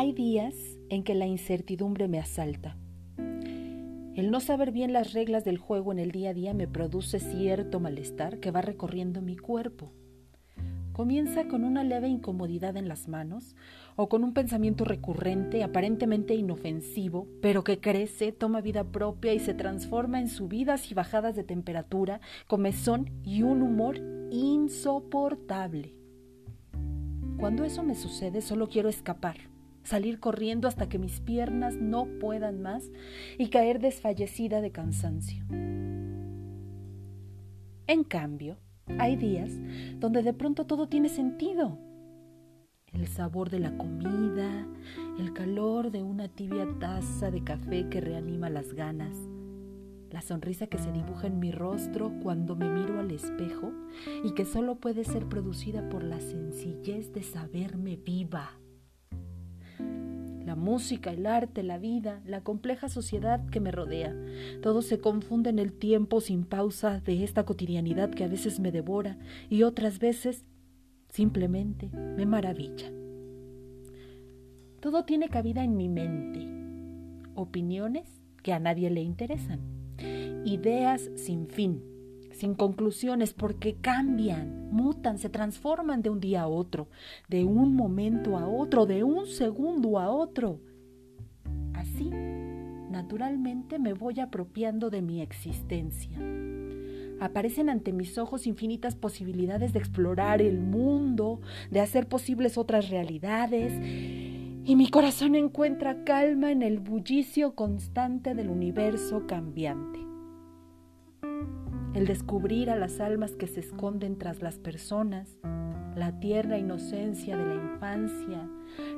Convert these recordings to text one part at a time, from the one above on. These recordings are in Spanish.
Hay días en que la incertidumbre me asalta. El no saber bien las reglas del juego en el día a día me produce cierto malestar que va recorriendo mi cuerpo. Comienza con una leve incomodidad en las manos o con un pensamiento recurrente, aparentemente inofensivo, pero que crece, toma vida propia y se transforma en subidas y bajadas de temperatura, comezón y un humor insoportable. Cuando eso me sucede, solo quiero escapar salir corriendo hasta que mis piernas no puedan más y caer desfallecida de cansancio. En cambio, hay días donde de pronto todo tiene sentido. El sabor de la comida, el calor de una tibia taza de café que reanima las ganas, la sonrisa que se dibuja en mi rostro cuando me miro al espejo y que solo puede ser producida por la sencillez de saberme viva la música, el arte, la vida, la compleja sociedad que me rodea. Todo se confunde en el tiempo sin pausa de esta cotidianidad que a veces me devora y otras veces simplemente me maravilla. Todo tiene cabida en mi mente. Opiniones que a nadie le interesan. Ideas sin fin sin conclusiones, porque cambian, mutan, se transforman de un día a otro, de un momento a otro, de un segundo a otro. Así, naturalmente me voy apropiando de mi existencia. Aparecen ante mis ojos infinitas posibilidades de explorar el mundo, de hacer posibles otras realidades, y mi corazón encuentra calma en el bullicio constante del universo cambiante el descubrir a las almas que se esconden tras las personas, la tierna inocencia de la infancia,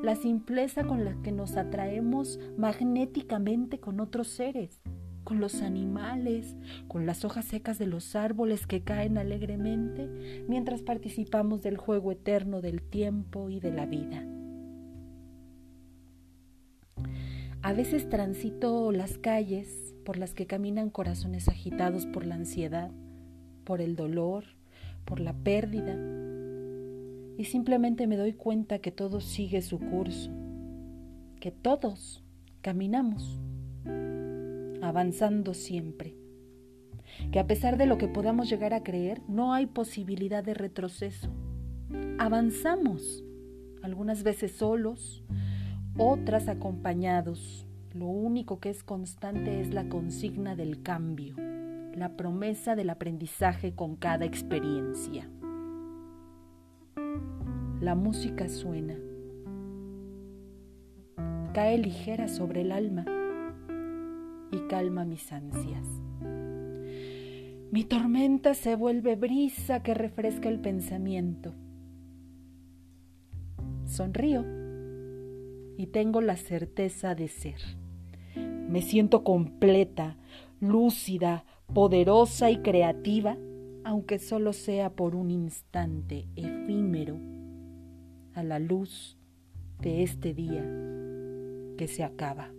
la simpleza con la que nos atraemos magnéticamente con otros seres, con los animales, con las hojas secas de los árboles que caen alegremente mientras participamos del juego eterno del tiempo y de la vida. A veces transito las calles por las que caminan corazones agitados por la ansiedad, por el dolor, por la pérdida. Y simplemente me doy cuenta que todo sigue su curso, que todos caminamos, avanzando siempre, que a pesar de lo que podamos llegar a creer, no hay posibilidad de retroceso. Avanzamos, algunas veces solos, otras acompañados, lo único que es constante es la consigna del cambio, la promesa del aprendizaje con cada experiencia. La música suena, cae ligera sobre el alma y calma mis ansias. Mi tormenta se vuelve brisa que refresca el pensamiento. Sonrío y tengo la certeza de ser. Me siento completa, lúcida, poderosa y creativa, aunque solo sea por un instante efímero, a la luz de este día que se acaba.